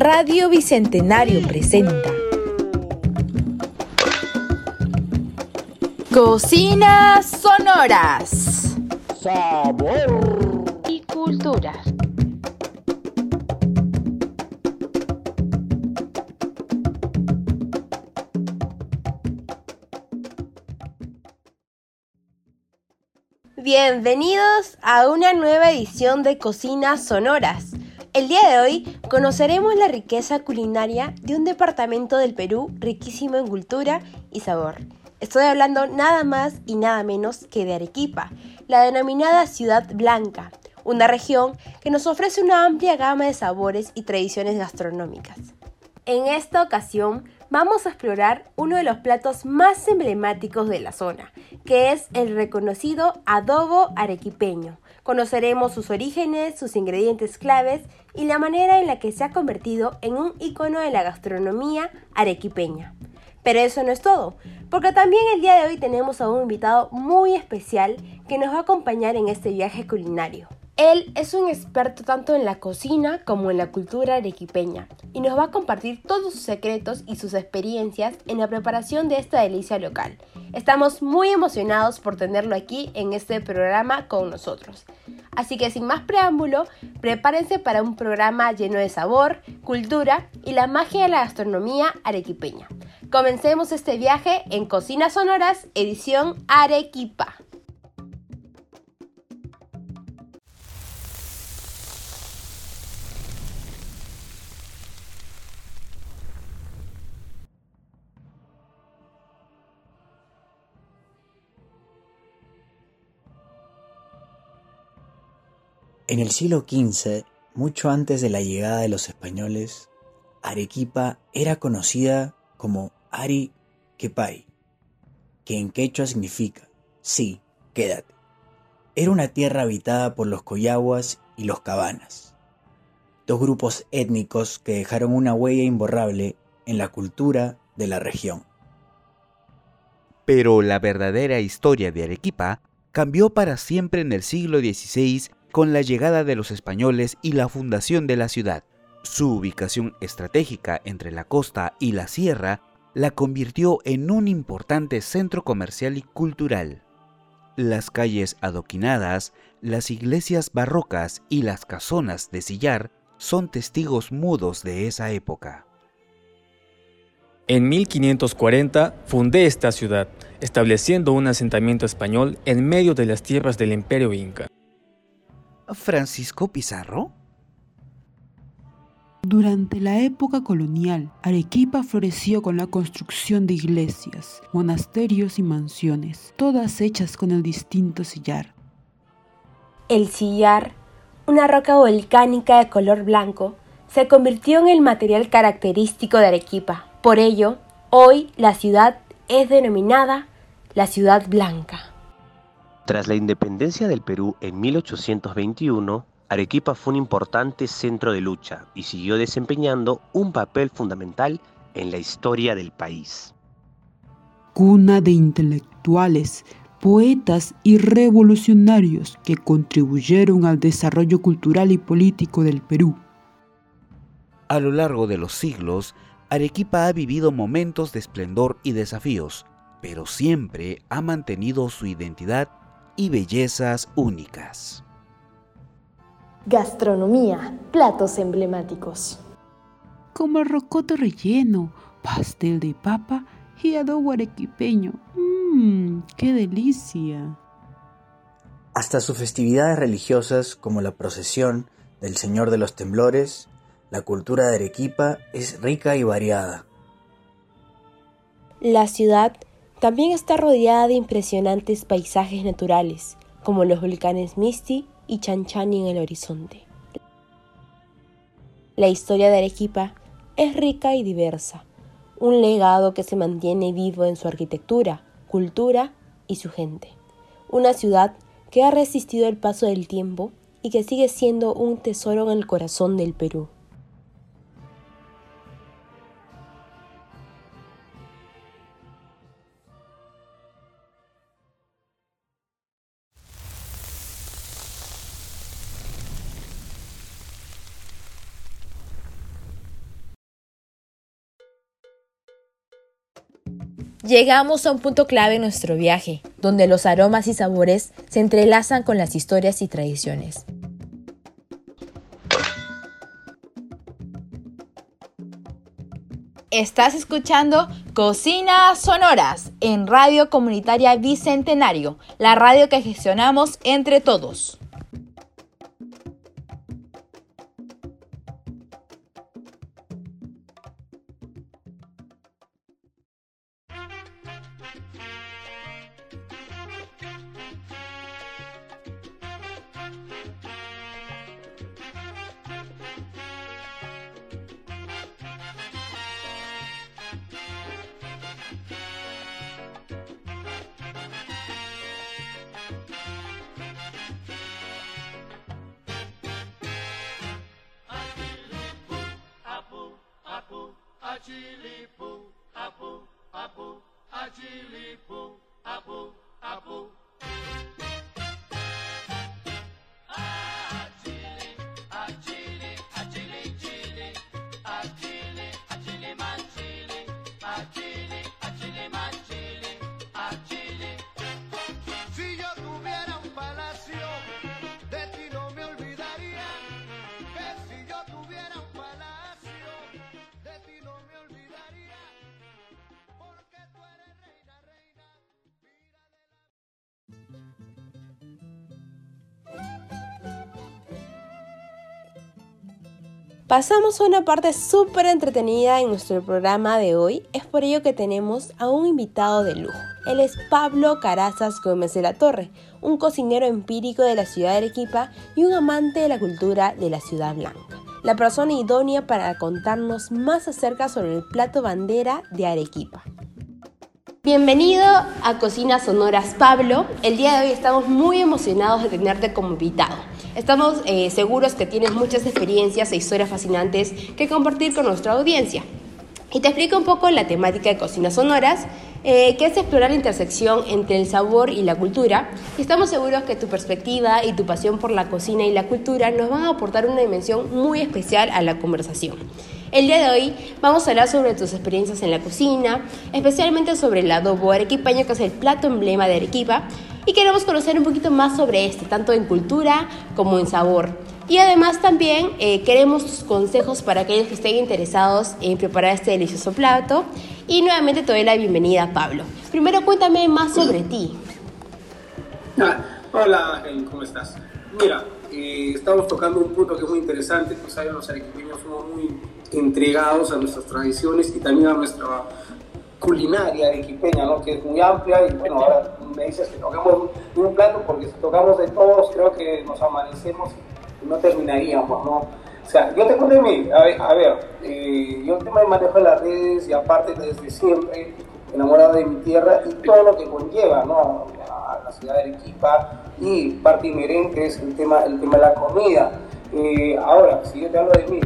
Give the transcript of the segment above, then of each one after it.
Radio Bicentenario presenta Cocinas Sonoras. Sabor. Y cultura. Bienvenidos a una nueva edición de Cocinas Sonoras. El día de hoy conoceremos la riqueza culinaria de un departamento del Perú riquísimo en cultura y sabor. Estoy hablando nada más y nada menos que de Arequipa, la denominada Ciudad Blanca, una región que nos ofrece una amplia gama de sabores y tradiciones gastronómicas. En esta ocasión vamos a explorar uno de los platos más emblemáticos de la zona, que es el reconocido adobo arequipeño. Conoceremos sus orígenes, sus ingredientes claves y la manera en la que se ha convertido en un icono de la gastronomía arequipeña. Pero eso no es todo, porque también el día de hoy tenemos a un invitado muy especial que nos va a acompañar en este viaje culinario. Él es un experto tanto en la cocina como en la cultura arequipeña y nos va a compartir todos sus secretos y sus experiencias en la preparación de esta delicia local. Estamos muy emocionados por tenerlo aquí en este programa con nosotros. Así que sin más preámbulo, prepárense para un programa lleno de sabor, cultura y la magia de la gastronomía arequipeña. Comencemos este viaje en Cocinas Sonoras, edición Arequipa. En el siglo XV, mucho antes de la llegada de los españoles, Arequipa era conocida como Ari Quepay, que en quechua significa sí, quédate. Era una tierra habitada por los coyahuas y los cabanas, dos grupos étnicos que dejaron una huella imborrable en la cultura de la región. Pero la verdadera historia de Arequipa cambió para siempre en el siglo XVI con la llegada de los españoles y la fundación de la ciudad. Su ubicación estratégica entre la costa y la sierra la convirtió en un importante centro comercial y cultural. Las calles adoquinadas, las iglesias barrocas y las casonas de sillar son testigos mudos de esa época. En 1540 fundé esta ciudad, estableciendo un asentamiento español en medio de las tierras del imperio inca. Francisco Pizarro? Durante la época colonial, Arequipa floreció con la construcción de iglesias, monasterios y mansiones, todas hechas con el distinto sillar. El sillar, una roca volcánica de color blanco, se convirtió en el material característico de Arequipa. Por ello, hoy la ciudad es denominada la Ciudad Blanca. Tras la independencia del Perú en 1821, Arequipa fue un importante centro de lucha y siguió desempeñando un papel fundamental en la historia del país. Cuna de intelectuales, poetas y revolucionarios que contribuyeron al desarrollo cultural y político del Perú. A lo largo de los siglos, Arequipa ha vivido momentos de esplendor y desafíos, pero siempre ha mantenido su identidad y bellezas únicas. Gastronomía, platos emblemáticos. Como el rocoto relleno, pastel de papa y adobo arequipeño. ¡Mmm! ¡Qué delicia! Hasta sus festividades religiosas como la procesión del Señor de los Temblores, la cultura de Arequipa es rica y variada. La ciudad también está rodeada de impresionantes paisajes naturales, como los volcanes Misti y Chanchani en el horizonte. La historia de Arequipa es rica y diversa, un legado que se mantiene vivo en su arquitectura, cultura y su gente. Una ciudad que ha resistido el paso del tiempo y que sigue siendo un tesoro en el corazón del Perú. Llegamos a un punto clave en nuestro viaje, donde los aromas y sabores se entrelazan con las historias y tradiciones. Estás escuchando Cocinas Sonoras en Radio Comunitaria Bicentenario, la radio que gestionamos entre todos. Pasamos a una parte súper entretenida en nuestro programa de hoy. Es por ello que tenemos a un invitado de lujo. Él es Pablo Carazas Gómez de la Torre, un cocinero empírico de la ciudad de Arequipa y un amante de la cultura de la ciudad blanca. La persona idónea para contarnos más acerca sobre el plato bandera de Arequipa. Bienvenido a Cocinas Sonoras Pablo. El día de hoy estamos muy emocionados de tenerte como invitado. Estamos eh, seguros que tienes muchas experiencias e historias fascinantes que compartir con nuestra audiencia. Y te explico un poco la temática de Cocinas Sonoras, eh, que es explorar la intersección entre el sabor y la cultura. Estamos seguros que tu perspectiva y tu pasión por la cocina y la cultura nos van a aportar una dimensión muy especial a la conversación. El día de hoy vamos a hablar sobre tus experiencias en la cocina, especialmente sobre el adobo arequipeño, que es el plato emblema de Arequipa, y queremos conocer un poquito más sobre este, tanto en cultura como en sabor. Y además también eh, queremos tus consejos para aquellos que estén interesados en preparar este delicioso plato. Y nuevamente te doy la bienvenida, Pablo. Primero cuéntame más sobre ti. Ah, hola, ¿cómo estás? Mira, eh, estamos tocando un punto que es muy interesante, pues saben, los arequipeños somos muy entregados a nuestras tradiciones y también a nuestra culinaria arequipeña, ¿no? que es muy amplia y bueno, ahora me dices que toquemos un plato porque si tocamos de todos creo que nos amanecemos no terminaríamos, ¿no? O sea, yo te cuento de mí, a ver, a ver eh, yo de manejo de las redes y aparte desde siempre enamorado de mi tierra y todo lo que conlleva, ¿no? A la ciudad de Arequipa y parte inherente es el tema, el tema de la comida. Eh, ahora, si yo te hablo de mí,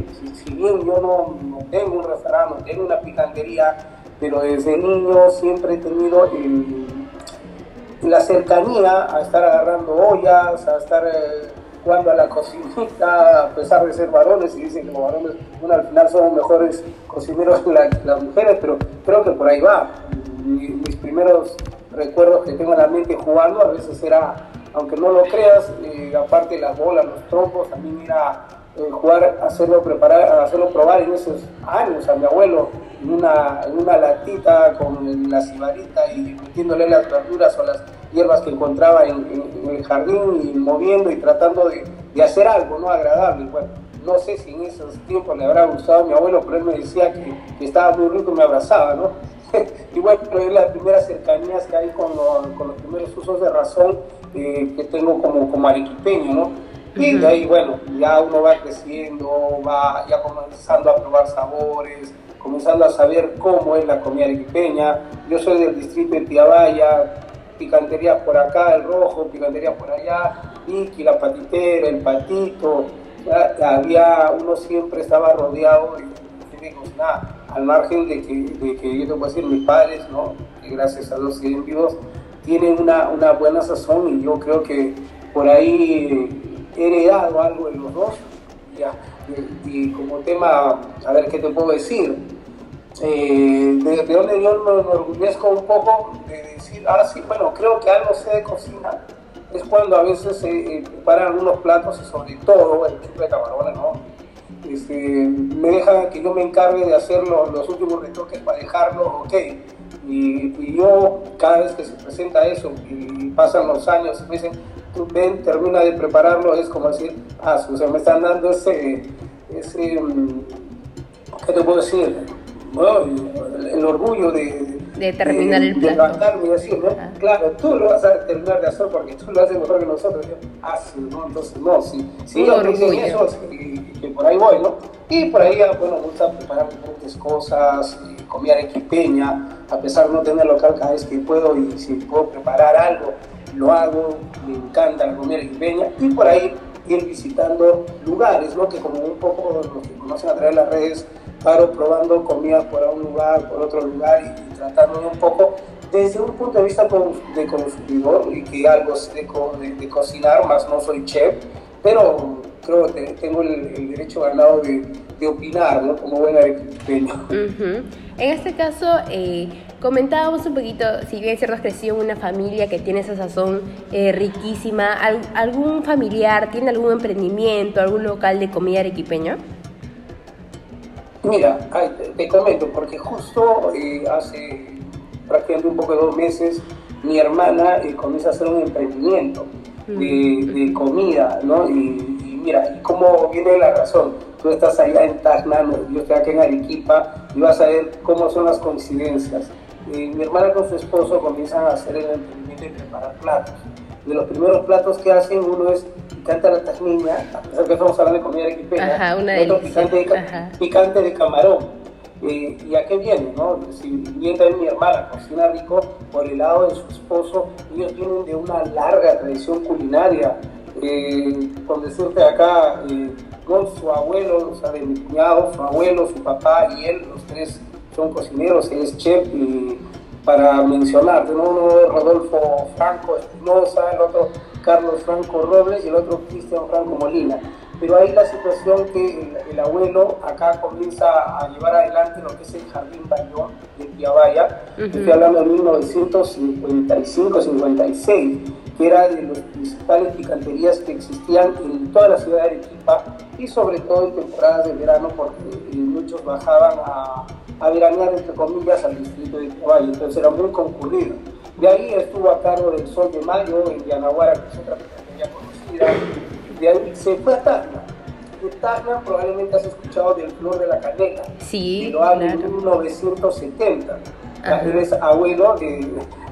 si, bien yo no, no, tengo un restaurante, no tengo una picantería, pero desde niño siempre he tenido la cercanía a estar agarrando ollas, a estar eh, jugando a la cocinita, a pesar de ser varones, y dicen que los varones, bueno, al final somos mejores cocineros que, las mujeres, pero creo que por ahí va. mis primeros recuerdos que tengo en la mente jugando a veces era, aunque no lo creas, eh, aparte las bolas, los trompos, también era eh, jugar, hacerlo preparar, hacerlo probar en esos años a mi abuelo en una, en una latita con la cibarita y metiéndole las verduras o las hierbas que encontraba en, el jardín y moviendo y tratando de, de, hacer algo no agradable. Bueno, no sé si en esos tiempos le habrá gustado a mi abuelo, pero él me decía que, que estaba muy rico y me abrazaba, ¿no? y bueno, es las primeras cercanías que hay con, con los primeros usos de razón eh, que tengo como, como arequipeño, ¿no? Y de ahí, bueno, ya uno va creciendo, va ya comenzando a probar sabores, comenzando a saber cómo es la comida arequipeña. Yo soy del distrito de Tiabaya, picantería por acá, el rojo, picantería por allá, Iki, la patitera, el patito. había, uno siempre estaba rodeado de, nada, al margen de que, de que yo te puedo decir, mis padres, ¿no? que gracias a Dios siguen vivos, tienen una, una buena sazón y yo creo que por ahí he heredado algo de los dos. Y como tema, a ver qué te puedo decir, eh, de, de, donde yo me, orgullezco un poco de decir, ah, sí, bueno, creo que algo sé de cocina, es cuando a veces se eh, preparan algunos platos y sobre todo el chupe de camarones, ¿no? Este, me dejan que yo me encargue de hacer los, los últimos retoques para dejarlo ok. Y, y, yo, cada vez que se presenta eso y pasan los años y me dicen, tú ven, termina de prepararlo, es como decir, ah, o sea, me están dando ese, ese mm, ¿qué te puedo decir? El, orgullo de, de terminar el plato. levantarme y decir, ¿no? Claro, tú lo vas a terminar de hacer porque tú lo haces mejor que nosotros. Yo, ah, ¿no? Entonces, no, sí. Sí, yo dicen eso, que, por ahí voy, ¿no? Y por ahí, ah, bueno, me gusta preparar diferentes cosas, comida arequipeña, a pesar de no tener local cada vez que puedo y si puedo preparar algo, lo hago, me encanta la comida arequipeña. Y por ahí ir visitando lugares, ¿no? Que como un poco los que conocen a través de las redes, paro probando comida por un lugar, por otro lugar y, tratándome un poco desde un punto de vista de consumidor y que algo de, de, cocinar, más no soy chef, pero creo que tengo el, derecho ganado de, de, opinar, ¿no? Como buen arequipeño. En este caso, eh, comentábamos un poquito, si bien cierto has crecido en una familia que tiene esa sazón eh, riquísima, ¿algún familiar tiene algún emprendimiento, algún local de comida arequipeño? Mira, te, comento, porque justo eh, hace prácticamente un poco de dos meses mi hermana eh, comienza a hacer un emprendimiento de, comida, ¿no? Y, mira, ¿cómo viene la razón? Tú estás allá en Tacna, yo estoy aquí en Arequipa, y vas a ver cómo son las coincidencias. Eh, mi hermana con su esposo comienzan a hacer el emprendimiento y preparar platos. De los primeros platos que hacen, uno es picante a la tajmiña, a pesar que estamos hablando de comida arequipeña, Ajá, una otro picante de, picante de camarón. Eh, ¿Y a qué viene? No? Si bien también mi hermana cocina rico, por el lado de su esposo, ellos vienen de una larga tradición culinaria. Eh, con decirte acá, eh, con su abuelo, o sea, de mi cuñado, su abuelo, su papá y él, los tres son cocineros, él es chef. Y, para mencionar, uno es Rodolfo Franco Espinosa, el otro Carlos Franco Robles y el otro Cristian Franco Molina. Pero ahí la situación que el, abuelo acá comienza a llevar adelante lo que es el Jardín Bayón de Piabaya, estoy hablando de 1955-56, que era de las principales picanterías que existían en toda la ciudad de Arequipa y sobre todo en temporadas de verano porque muchos bajaban a, a veranear, entre comillas, al distrito de Piabaya, entonces era muy concurrido. De ahí estuvo a cargo del Sol de Mayo en Yanaguara, que es otra picantería conocida. De ahí se fue a Tacna. De Tacna probablemente has escuchado del Flor de la Canela. Sí, Lo habla en 1970. Eres abuelo de,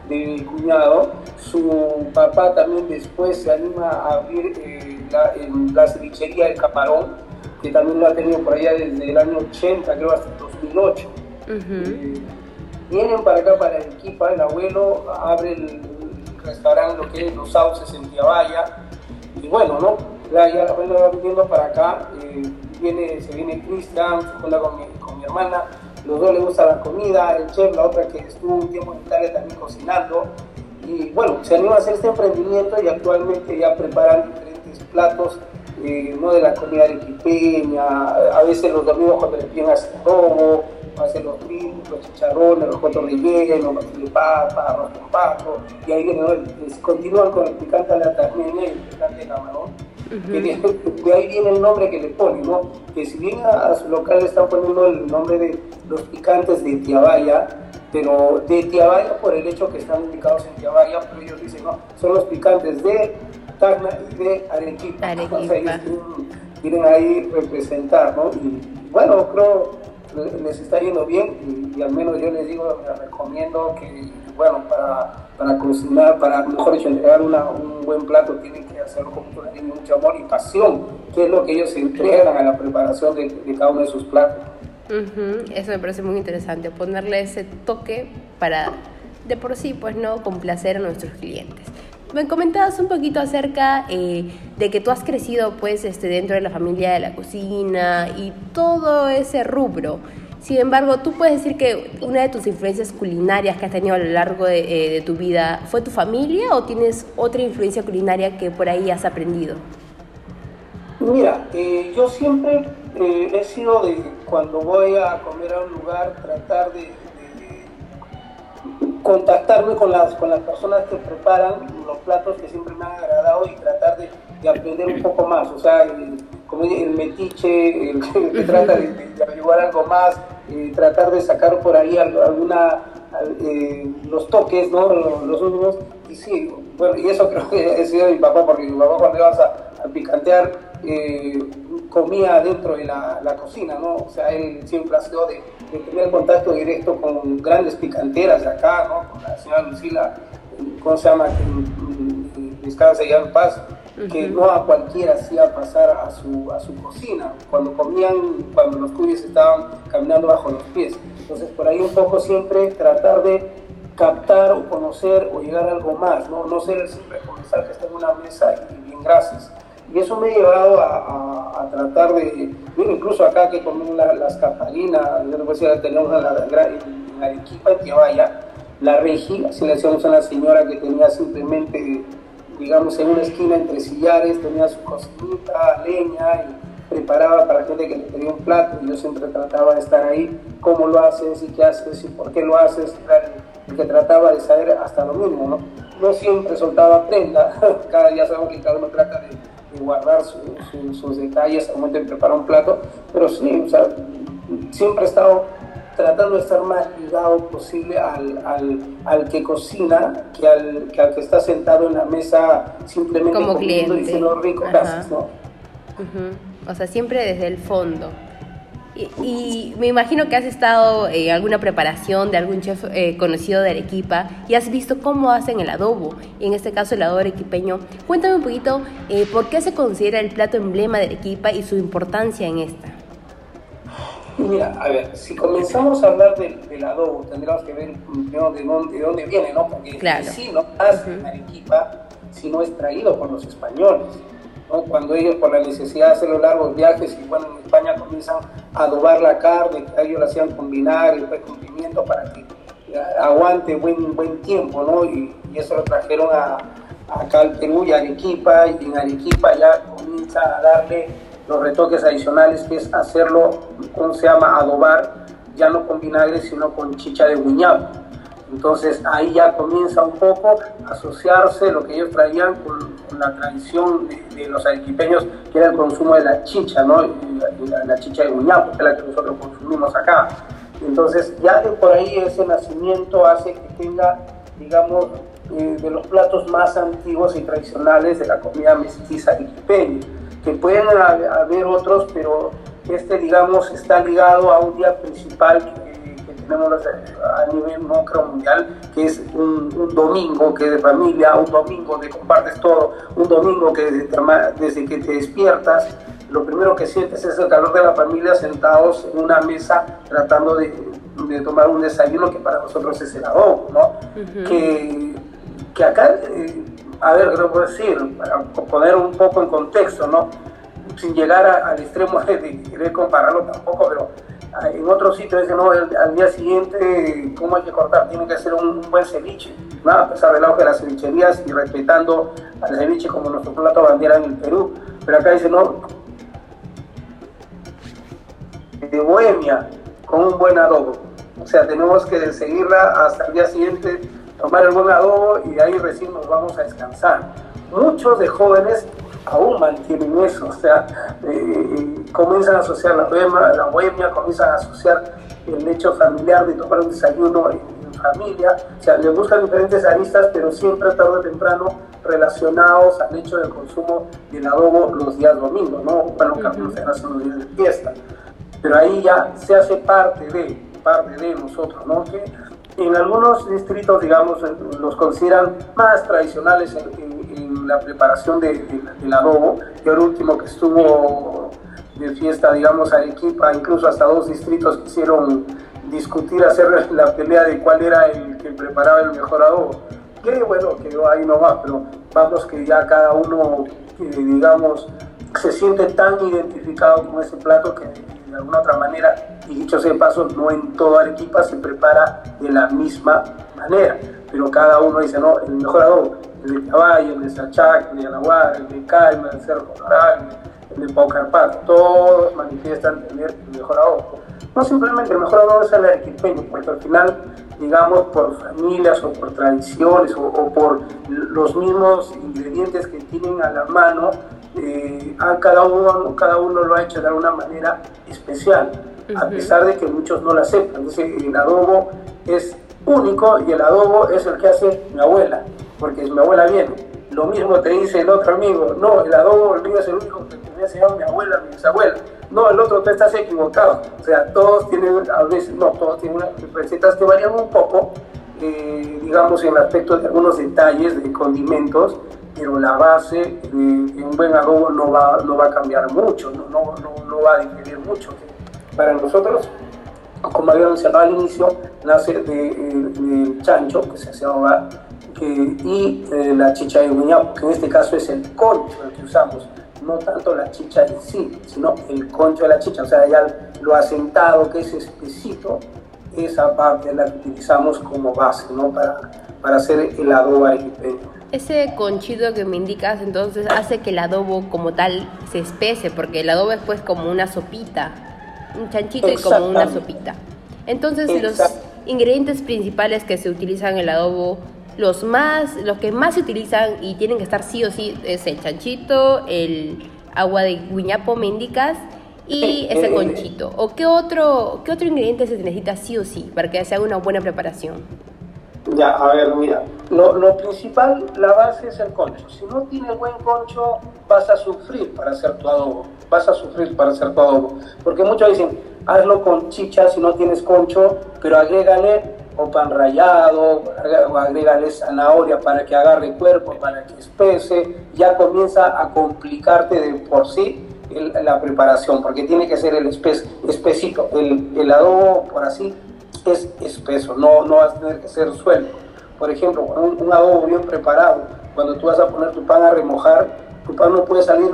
de, mi cuñado. Su papá también después se anima a abrir eh, la, la cevichería del Camarón, que también lo ha tenido por allá desde el año 80, creo, hasta el 2008 vienen para acá, para Arequipa, el abuelo abre el restaurante, lo que es Los Sauces en Tiabaya, y bueno, ¿no? Ya, ya la abuela va viniendo para acá, eh, viene, se viene Cristian, se con mi, con mi hermana, los dos les gusta la comida, el chef, la otra que estuvo un tiempo en Italia también cocinando, y bueno, se anima a hacer este emprendimiento y actualmente ya preparan diferentes platos, eh, no de la comida arequipeña, a veces los domingos cuando le piden hacer robo, hacer los fritos, los chicharrones, los cotos rellenos, los de papa, arroz con pato, y ahí ¿no? continúan con el picante a la y el picante de camarón. de, ahí viene el nombre que le ponen, ¿no? Que si bien a, su local le están poniendo el nombre de los picantes de Tiabaya, pero de Tiabaya por el hecho que están ubicados en Tiabaya, pero ellos dicen, no, son los picantes de Tacna y de Arequipa. Arequipa. Ellos quieren, ahí representar, ¿no? Y bueno, creo les está yendo bien y, al menos yo les digo, les recomiendo que, bueno, para, para cocinar, para, mejor dicho, entregar una, un buen plato, tienen que hacerlo con mucho cariño, mucho amor y pasión, que es lo que ellos entregan a la preparación de, cada uno de sus platos. Eso me parece muy interesante, ponerle ese toque para, de por sí, pues no complacer a nuestros clientes. Me comentabas un poquito acerca eh, de que tú has crecido pues este, dentro de la familia de la cocina y todo ese rubro. Sin embargo, ¿tú puedes decir que una de tus influencias culinarias que has tenido a lo largo de, eh, tu vida fue tu familia o tienes otra influencia culinaria que por ahí has aprendido? Mira, eh, yo siempre eh, he sido de cuando voy a comer a un lugar tratar de, contactarme con las, con las personas que preparan los platos que siempre me han agradado y tratar de, aprender un poco más. O sea, el, como el metiche, el, que trata de, de, algo más, eh, tratar de sacar por ahí alguna, los toques, ¿no? Los, últimos. Y sí, bueno, y eso creo que ha sido mi papá, porque mi papá cuando ibas a, a picantear eh, comía dentro de la, cocina, ¿no? O sea, él siempre ha sido de, tener contacto directo con grandes picanteras de acá, ¿no? Con la señora Lucila, ¿cómo se llama? Descansa ya en paz, que no a cualquiera hacía pasar a su, a su cocina, cuando comían, cuando los cuyes estaban caminando bajo los pies. Entonces, por ahí un poco siempre tratar de captar o conocer o llegar a algo más, no, no ser el simple comensal que está en una mesa y bien gracias. Y eso me ha llevado a, tratar de, incluso acá que comemos las capalinas, yo no sé si tenemos en, la, en Arequipa, en vaya la regi, así le decíamos a una señora que tenía simplemente, digamos, en una esquina entre sillares, tenía su cocinita, leña, y preparaba para gente que le pedía un plato, y yo siempre trataba de estar ahí, cómo lo haces y qué haces y por qué lo haces, y que trataba de saber hasta lo mismo, ¿no? Siempre soltaba prenda, cada día sabemos que cada uno trata de guardar sus detalles al momento de preparar un plato, pero sí, siempre he estado tratando de estar más ligado posible al, al, al que cocina que al, que al, que está sentado en la mesa simplemente como cliente diciendo rico, gracias, ¿no? O sea, siempre desde el fondo. Y, me imagino que has estado en alguna preparación de algún chef eh, conocido de Arequipa y has visto cómo hacen el adobo, y en este caso el adobo arequipeño. Cuéntame un poquito eh, por qué se considera el plato emblema de Arequipa y su importancia en esta. Mira, a ver, si comenzamos a hablar del, adobo, tendríamos que ver primero de dónde, de dónde viene, ¿no? Porque claro. si no hace en Arequipa, si no es traído por los españoles cuando ellos por la necesidad de hacer los largos viajes y bueno, en España comienzan a adobar la carne, que ellos la hacían combinar y después con pimiento para que aguante buen, buen tiempo, ¿no? Y, eso lo trajeron a, acá al Perú y a Arequipa, y en Arequipa ya comienza a darle los retoques adicionales, que es hacerlo, ¿cómo se llama? Adobar, ya no con vinagre, sino con chicha de guiñapo. Entonces ahí ya comienza un poco a asociarse lo que ellos traían con, la tradición de, los arequipeños, que era el consumo de la chicha, ¿no? La, chicha de guñapo, que es la que nosotros consumimos acá. Entonces ya de por ahí ese nacimiento hace que tenga, digamos, eh, de los platos más antiguos y tradicionales de la comida mestiza arequipeña, que pueden haber otros, pero este, digamos, está ligado a un día principal tenemos a nivel macro mundial, que es un, domingo que de familia, un domingo de compartes todo, un domingo que desde, que te despiertas, lo primero que sientes es el calor de la familia sentados en una mesa tratando de, tomar un desayuno que para nosotros es el adobo, ¿no? que, que acá, eh, a ver, ¿qué puedo decir? Para poner un poco en contexto, ¿no? Sin llegar al extremo de querer compararlo tampoco, pero en otro sitio dicen, no, al, día siguiente, ¿cómo hay que cortar? Tiene que ser un, buen ceviche, ¿no? a pesar del de las cevicherías y respetando al ceviche como nuestro plato bandera en el Perú. Pero acá dicen, no, de Bohemia, con un buen adobo. O sea, tenemos que seguirla hasta el día siguiente, tomar el buen adobo y de ahí recién nos vamos a descansar. Muchos de jóvenes aún mantienen eso, o sea, eh, comienzan a asociar la bohemia, la bohemia, comienzan a asociar el hecho familiar de tomar un desayuno en, familia, o sea, le buscan diferentes aristas, pero siempre tarde o temprano relacionados al hecho del consumo del adobo los días domingos, ¿no? Bueno, uh -huh. los días de fiesta, pero ahí ya se hace parte de, parte de nosotros, ¿no? Que en algunos distritos, digamos, los consideran más tradicionales en la preparación de, del adobo, y el último que estuvo de fiesta, digamos, a equipa, incluso hasta dos distritos quisieron discutir, hacer la pelea de cuál era el que preparaba el mejor adobo. Que bueno, que ahí no va, pero vamos que ya cada uno, eh, digamos, se siente tan identificado con ese plato que de alguna otra manera, y dicho sea de paso, no en toda Arequipa se prepara de la misma manera, pero cada uno dice, no, el mejor adobo el de Caballo, el de Sachac, el de Anahuar, el de Calma, el Cerro Colorado, de Paucarpato, todos manifiestan tener el mejor adobo. No simplemente el mejor adobo es el arequipeño, porque al final, digamos, por familias o por tradiciones o, por los mismos ingredientes que tienen a la mano, eh, a cada, uno, cada uno lo ha hecho de alguna manera especial, a pesar de que muchos no lo aceptan. Entonces, el adobo es único y el adobo es el que hace mi abuela, porque mi abuela viene lo mismo te dice el otro amigo, no, el adobo el mío es el único que me ha enseñado mi abuela, mi bisabuela. No, el otro te estás equivocado. O sea, todos tienen, a veces, no, todos tienen recetas que varían un poco, eh, digamos, en el aspecto de algunos detalles de condimentos, pero la base de, un buen adobo no va, no va a cambiar mucho, no, no, no, va a diferir mucho. Para nosotros, como había mencionado al inicio, nace del de, chancho que se hace ahogar y eh, la chicha de guiñapo, que en este caso es el concho el que usamos, no tanto la chicha en sí, sino el concho de la chicha, o sea, ya lo asentado que es espesito, esa parte la utilizamos como base, ¿no? Para, para hacer el adobo arequipeño. Ese conchito que me indicas entonces hace que el adobo como tal se espese, porque el adobo es pues como una sopita, un chanchito y como una sopita. Entonces los ingredientes principales que se utilizan en el adobo los más, los que más se utilizan y tienen que estar sí o sí es el chanchito, el agua de guiñapo mendicas y ese conchito. ¿O qué otro, qué otro ingrediente se necesita sí o sí para que se haga una buena preparación? Ya, a ver, mira, lo, lo, principal, la base es el concho. Si no tienes buen concho, vas a sufrir para hacer tu adobo. Vas a sufrir para hacer tu adobo. Porque muchos dicen, hazlo con chicha si no tienes concho, pero agrégale o pan rallado, o agrégale zanahoria para que agarre cuerpo, para que espese, ya comienza a complicarte de por sí la preparación, porque tiene que ser el espes, espesito, el, el, adobo por así es espeso, no, no vas a tener que ser suelto. Por ejemplo, un, un adobo bien preparado, cuando tú vas a poner tu pan a remojar, tu pan no puede salir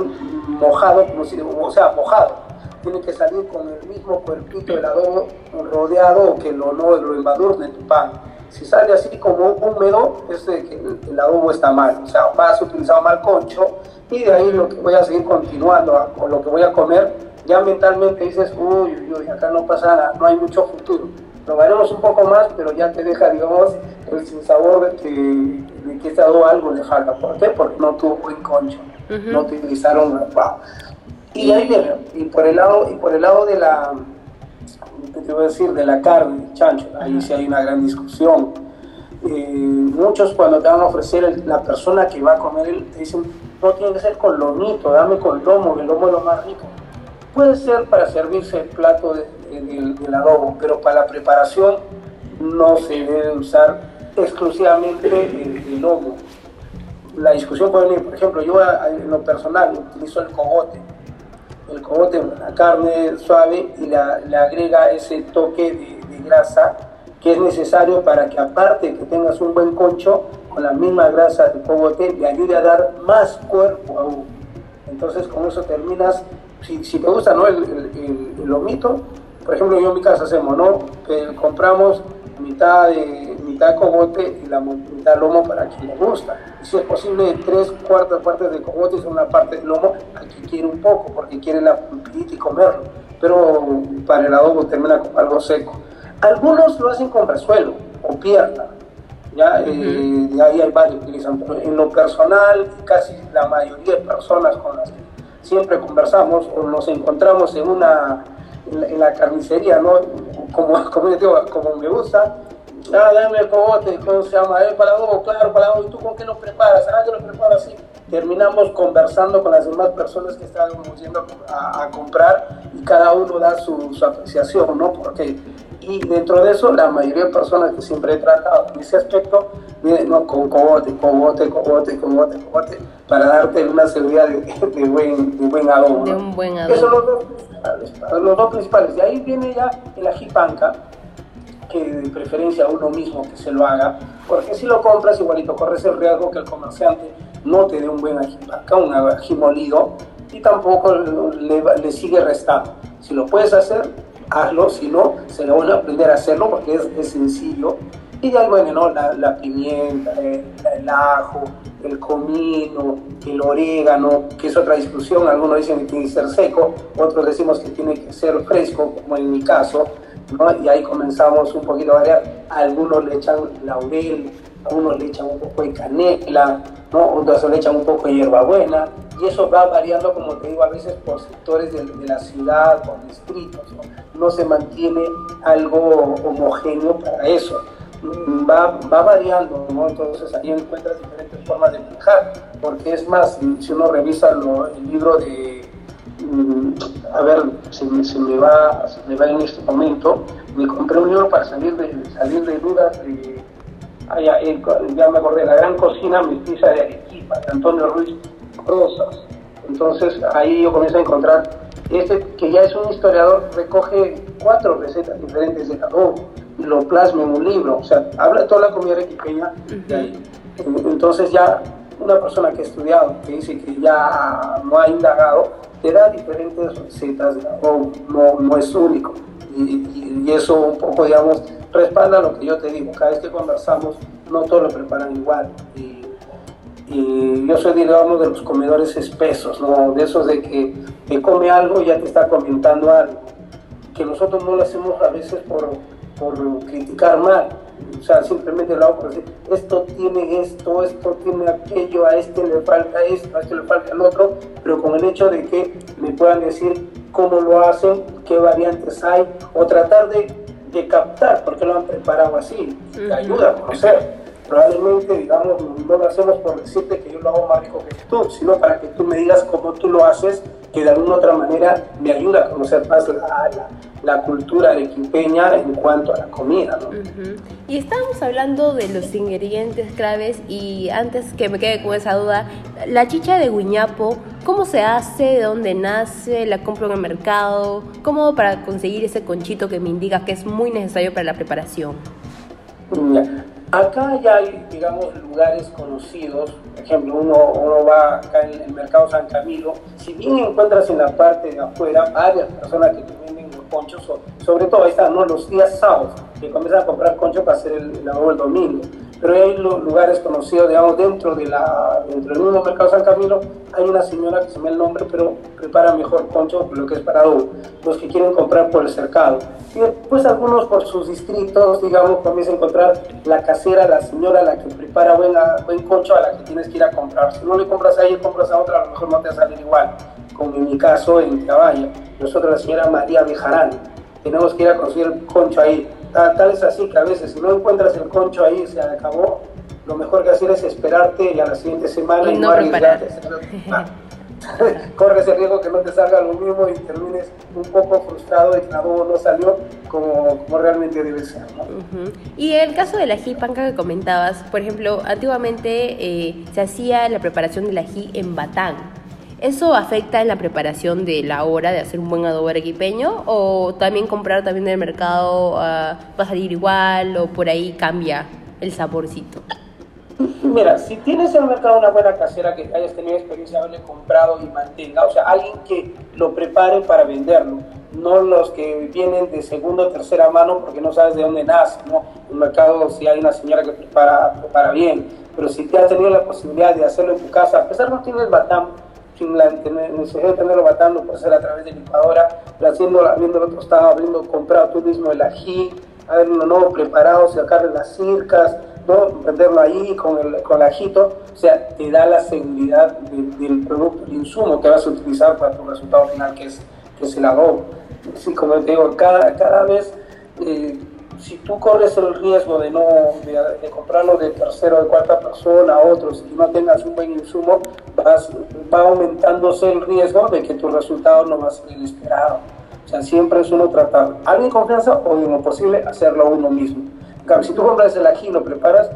mojado, como si, o sea, mojado, tiene que salir con el mismo cuerpito del adobo rodeado que lo, no, lo embadurne tu pan. Si sale así como húmedo, es que el, adobo está mal, o sea, vas a utilizar mal concho y de ahí lo que voy a seguir continuando con lo que voy a comer, ya mentalmente dices, uy, uy, uy, acá no pasa nada, no hay mucho futuro. Probaremos un poco más, pero ya te deja, digamos, el sinsabor de que, de que adobo algo le falta. ¿Por qué? Porque no tuvo buen concho, no utilizaron, wow. Y ahí y por el lado, y por el lado de la, te voy a decir, de la carne, chancho, ahí sí hay una gran discusión. Eh, muchos cuando te van a ofrecer la persona que va a comer, te dicen, no tiene que ser con lomito, dame con lomo, el lomo es lo más rico. Puede ser para servirse el plato del adobo, pero para la preparación no se debe usar exclusivamente el, lomo. La discusión puede venir, por ejemplo, yo en lo personal utilizo el cogote el cogote, la carne suave y le agrega ese toque de, grasa que es necesario para que aparte que tengas un buen concho, con la misma grasa del cogote le ayude a dar más cuerpo aún. Entonces con eso terminas, si, si te gusta ¿no? el, el, el, lomito, por ejemplo yo en mi casa hacemos, ¿no? compramos mitad de mitad cogote y la mitad lomo para quien le gusta. Y si es posible, tres cuartas partes de cogote y una parte de lomo a quien quiere un poco, porque quiere la pulpita y comerlo. Pero para el adobo termina con algo seco. Algunos lo hacen con resuelo o pierna. Ya, eh, ahí hay varios que utilizan, pero en lo personal, casi la mayoría de personas con las que siempre conversamos o nos encontramos en una en la, carnicería, ¿no? Como, como, digo, como me gusta, ah, dame el cogote, ¿cómo se llama? Eh, para claro, para ¿y tú con qué lo preparas? Ah, yo lo preparo así. Terminamos conversando con las demás personas que estábamos yendo a, comprar y cada uno da su, su, apreciación, ¿no? Porque, y dentro de eso, la mayoría de personas que siempre he tratado en ese aspecto, vienen ¿no? con cogote, cogote, cogote, cogote, cogote, para darte una seguridad de, de, buen, de buen adobo. De un buen adobo. Esos son principales. Los dos principales. De ahí viene ya el ajipanca que de preferencia uno mismo que se lo haga, porque si lo compras igualito corres el riesgo que el comerciante no te dé un buen ají, acá un ají molido y tampoco le, le, sigue restando. Si lo puedes hacer, hazlo, si no, se lo van a aprender a hacerlo porque es, es sencillo. Y de ahí, bueno, ¿no? la, la pimienta, el, el, ajo, el comino, el orégano, que es otra discusión, algunos dicen que tiene que ser seco, otros decimos que tiene que ser fresco, como en mi caso, ¿no? y ahí comenzamos un poquito a variar, algunos le echan laurel, algunos le echan un poco de canela, ¿no? otros le echan un poco de hierbabuena, y eso va variando, como te digo, a veces por sectores de, la ciudad, por distritos, ¿no? no se mantiene algo homogéneo para eso va, va variando. Entonces ahí encuentras diferentes formas de manejar, porque es más, si uno revisa el libro de, mm, a ver, se, me va, se me va en este momento, me compré un libro para salir de, salir de dudas de, ah, ya, me acordé, La Gran Cocina Mestiza de Arequipa, de Antonio Ruiz Rosas. Entonces ahí yo comienzo a encontrar, este que ya es un historiador, recoge cuatro recetas diferentes de cada lo plasma en un libro, o sea, habla de toda la comida arequipeña Entonces ya una persona que ha estudiado, que dice que ya no ha indagado, te da diferentes recetas o no, no es único. Y, y, eso un poco, digamos, respalda lo que yo te digo. Cada vez que conversamos, no todos lo preparan igual. Y, y yo soy, digamos, de los comedores espesos, ¿no? De esos de que te come algo y ya te está comentando algo. Que nosotros no lo hacemos a veces por por criticar mal. O sea, simplemente lo hago por decir, esto tiene esto, esto tiene aquello, a este le falta esto, a este le falta el otro, pero con el hecho de que me puedan decir cómo lo hacen, qué variantes hay, o tratar de, de captar por qué lo han preparado así, te ayuda a conocer. Probablemente, digamos, no lo hacemos por decirte que yo lo hago más rico que tú, sino para que tú me digas cómo tú lo haces que de alguna otra manera me ayuda a conocer más la, la, cultura arequipeña en cuanto a la comida. ¿no? Y estábamos hablando de los ingredientes claves y antes que me quede con esa duda, la chicha de guiñapo, ¿cómo se hace? ¿De dónde nace? ¿La compro en el mercado? ¿Cómo para conseguir ese conchito que me indica que es muy necesario para la preparación? Acá ya hay, digamos, lugares conocidos. Por ejemplo, uno, uno va acá en el mercado San Camilo. Si bien encuentras en la parte de afuera varias personas que te venden conchos, sobre todo ahí están ¿no? los días sábados, que comienzan a comprar conchos para hacer el, el domingo pero hay lugares conocidos, digamos, dentro, de la, dentro del mismo mercado San Camilo, hay una señora que se me el nombre, pero prepara mejor concho lo que es para los que quieren comprar por el cercado. Y después algunos por sus distritos, digamos, comienzan a encontrar la casera, la señora, la que prepara buena, buen concho a la que tienes que ir a comprar. Si no le compras a ella, compras a otra, a lo mejor no te va a salir igual, como en mi caso en Caballo. Nosotros, la señora María Bejarán, tenemos que ir a conseguir concho ahí Tal, es así que a veces si no encuentras el concho ahí, se acabó, lo mejor que hacer es esperarte y a la siguiente semana y, no, arriesgarte. Corres el riesgo que no te salga lo mismo y termines un poco frustrado de que la no salió como, como realmente debe ser. Y el caso del ají panca que comentabas, por ejemplo, antiguamente eh, se hacía la preparación del ají en batán. ¿Eso afecta en la preparación de la hora de hacer un buen adobo arequipeño? ¿O también comprar también del mercado ah, va a salir igual o por ahí cambia el saborcito? Mira, si tienes en el mercado una buena casera que hayas tenido experiencia haberle comprado y mantenga, o sea, alguien que lo prepare para venderlo, no los que vienen de segunda o tercera mano porque no sabes de dónde nace, ¿no? El mercado si hay una señora que prepara, prepara bien, pero si te has tenido la posibilidad de hacerlo en tu casa, a pesar de no tienes batán, sin la necesidad de tenerlo matando, por ser a través de licuadora, haciendo, otro tostado, habiendo comprado tú mismo el ají, haberlo ¿no? preparado, sacarle las circas, ¿no? venderlo ahí con el, con el ajito, o sea, te da la seguridad del producto, el insumo que vas a utilizar para tu resultado final, que es, que es el adobo. Así como te digo, cada, cada vez... Eh, si tú corres el riesgo de no de, comprarlo de tercera o de cuarta persona a otros y no tengas un buen insumo, vas, va aumentándose el riesgo de que tu resultado no va a ser el esperado. O sea, siempre es uno tratar, alguien confianza o en lo posible hacerlo uno mismo. Claro, si tú compras el ají y lo preparas,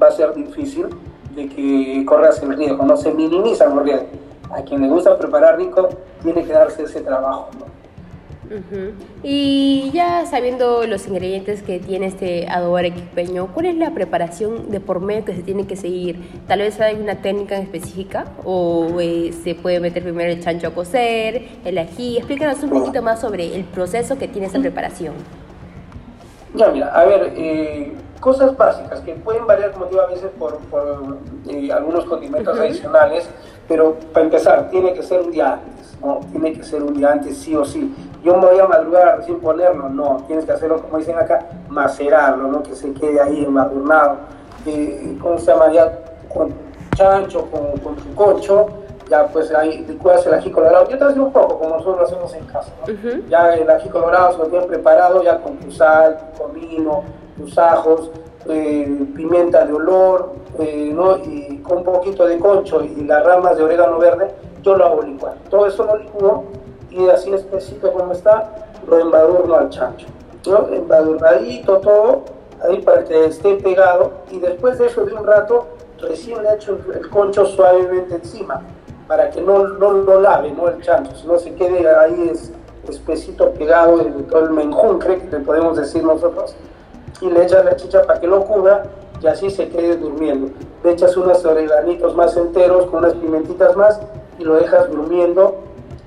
va a ser difícil de que corras el riesgo, no se minimizan los riesgos. A quien le gusta preparar rico, tiene que darse ese trabajo. ¿no? Y ya sabiendo los ingredientes que tiene este adobo arequipeño, ¿cuál es la preparación de por medio que se tiene que seguir? Tal vez hay una técnica específica o eh, se puede meter primero el chancho a cocer, el ají. Explícanos un poquito más sobre el proceso que tiene esa preparación. Ya, mira, a ver, eh, cosas básicas que pueden variar, como digo, a veces por, por eh, algunos condimentos adicionales, pero para empezar, tiene que ser un día antes, ¿no? Tiene que ser un día antes, sí o sí. Yo me voy a madrugar a recién ponerlo, no, tienes que hacerlo, como dicen acá, macerarlo, ¿no? Que se quede ahí embadurnado. Eh, ¿Cómo se llama? Ya con chancho, con, con tu cocho, ya pues ahí licuas el ají colorado. Yo te hago un poco, como nosotros lo hacemos en casa, ¿no? Ya el ají colorado se lo tienen preparado ya con tu sal, tu comino, tus ajos, eh, pimienta de olor, eh, ¿no? y con un poquito de concho y las ramas de orégano verde, yo lo hago licuar. Todo eso lo licuo y así espesito como está, lo embadurno al chancho. ¿no? Embadurnadito todo, ahí para que esté pegado y después de eso de un rato recién le echo el concho suavemente encima para que no, no lo lave ¿no? el chancho, sino se quede ahí es, espesito pegado el menjuncle que le podemos decir nosotros y le echas la chicha para que lo cubra y así se quede durmiendo. Le echas unos oreganitos más enteros con unas pimentitas más y lo dejas durmiendo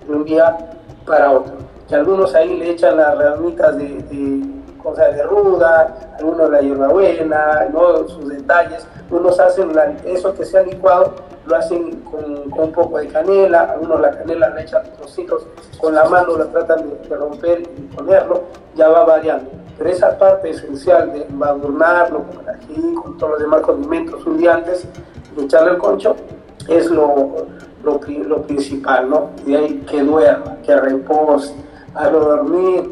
un día para otro. Y algunos ahí le echan las ramitas de, de, cosa de ruda, algunos la hierbabuena, ¿no? sus detalles. Unos hacen la, eso que se ha licuado, lo hacen con, un poco de canela, algunos la canela le echan trocitos con la mano, la tratan de, romper y ponerlo, ya va variando pero esa parte esencial de embadurnarlo con el con todos los demás condimentos un día de echarle el concho, es lo, lo, lo principal, ¿no? De ahí que duerma, que repose, hazlo dormir,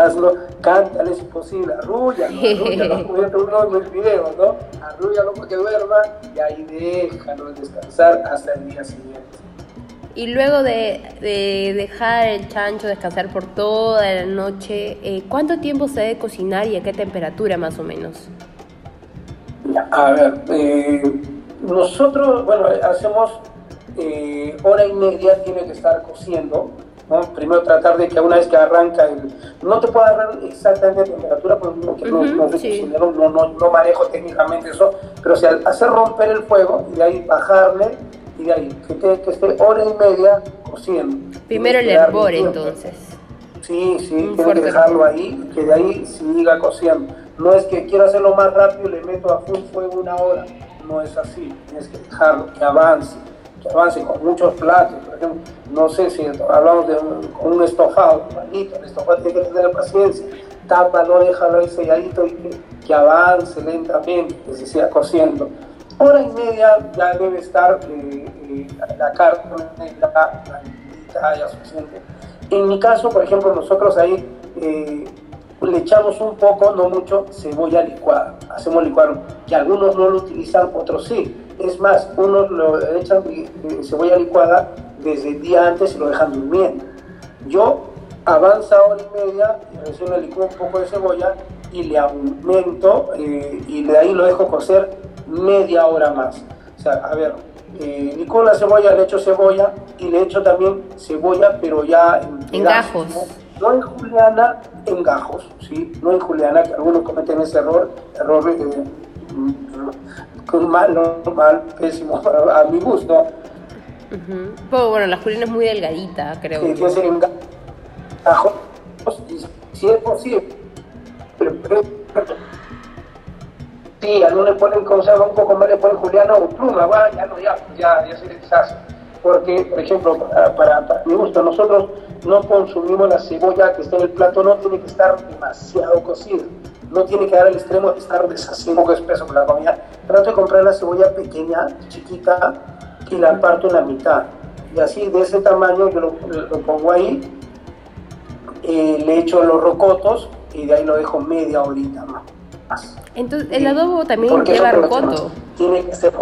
hazlo, cántale si posible, arrúllalo, arrúllalo, uno en el video, ¿no? Arrúllalo para que duerma y ahí déjalo descansar hasta el día siguiente. Y luego de, de, dejar el chancho descansar por toda la noche, eh, ¿cuánto tiempo se debe cocinar y a qué temperatura más o menos? A ver, eh, nosotros, bueno, hacemos eh, hora y media, tiene que estar cociendo. ¿no? Primero tratar de que una vez que arranca, el, no te puedo dar exactamente temperatura porque no, uh -huh, no, sí. no, no, no, manejo técnicamente eso, pero si hacer romper el fuego y de ahí bajarle y de ahí que, te, que esté hora y media cociendo. Primero el hervor entonces. Sí, sí, tienes que dejarlo ahí, que de ahí siga cociendo. No es que quiero hacerlo más rápido y le meto a full fuego una hora. No es así. Tienes que dejarlo, que avance, que avance con muchos platos. Por ejemplo, no sé si hablamos de un, un estofado, manito, el estofado tiene que tener paciencia. Tápalo, déjalo ahí selladito y que, que avance lentamente, que se siga cociendo hora y media ya debe estar eh, eh, la carne, la, la ya suficiente. En mi caso, por ejemplo, nosotros ahí eh, le echamos un poco, no mucho, cebolla licuada. Hacemos licuado, que algunos no lo utilizan, otros sí. Es más, unos lo echan cebolla licuada desde el día antes y lo dejan durmiendo. Yo avanza hora y media y recién le licuo un poco de cebolla y le aumento y de ahí lo dejo cocer media hora más. O sea, a ver, eh, licúo la cebolla, le echo cebolla y le echo también cebolla, pero ya en, en gajos. No en juliana, en gajos, ¿sí? No en juliana, que algunos cometen ese error, error eh, mal, no, mal, pésimo, a, mi gusto. Uh -huh. Pero bueno, la juliana es muy delgadita, creo. Que ser si es posible. Pero, pero, Sí, a uno le ponen, llama, un poco más le ponen Juliano o pluma, va, ya no, ya, ya, ya se deshace. Porque, por ejemplo, para, para, para, mi gusto, nosotros no consumimos la cebolla que está en el plato, no tiene que estar demasiado cocida. No tiene que dar el extremo de estar deshaciendo un espeso con la comida. Trato de comprar la cebolla pequeña, chiquita, y la parto en la mitad. Y así, de ese tamaño, yo lo, lo pongo ahí, eh, le echo los rocotos y de ahí lo dejo media horita más. Entonces, el adobo también lleva rocoto. Tiene que ser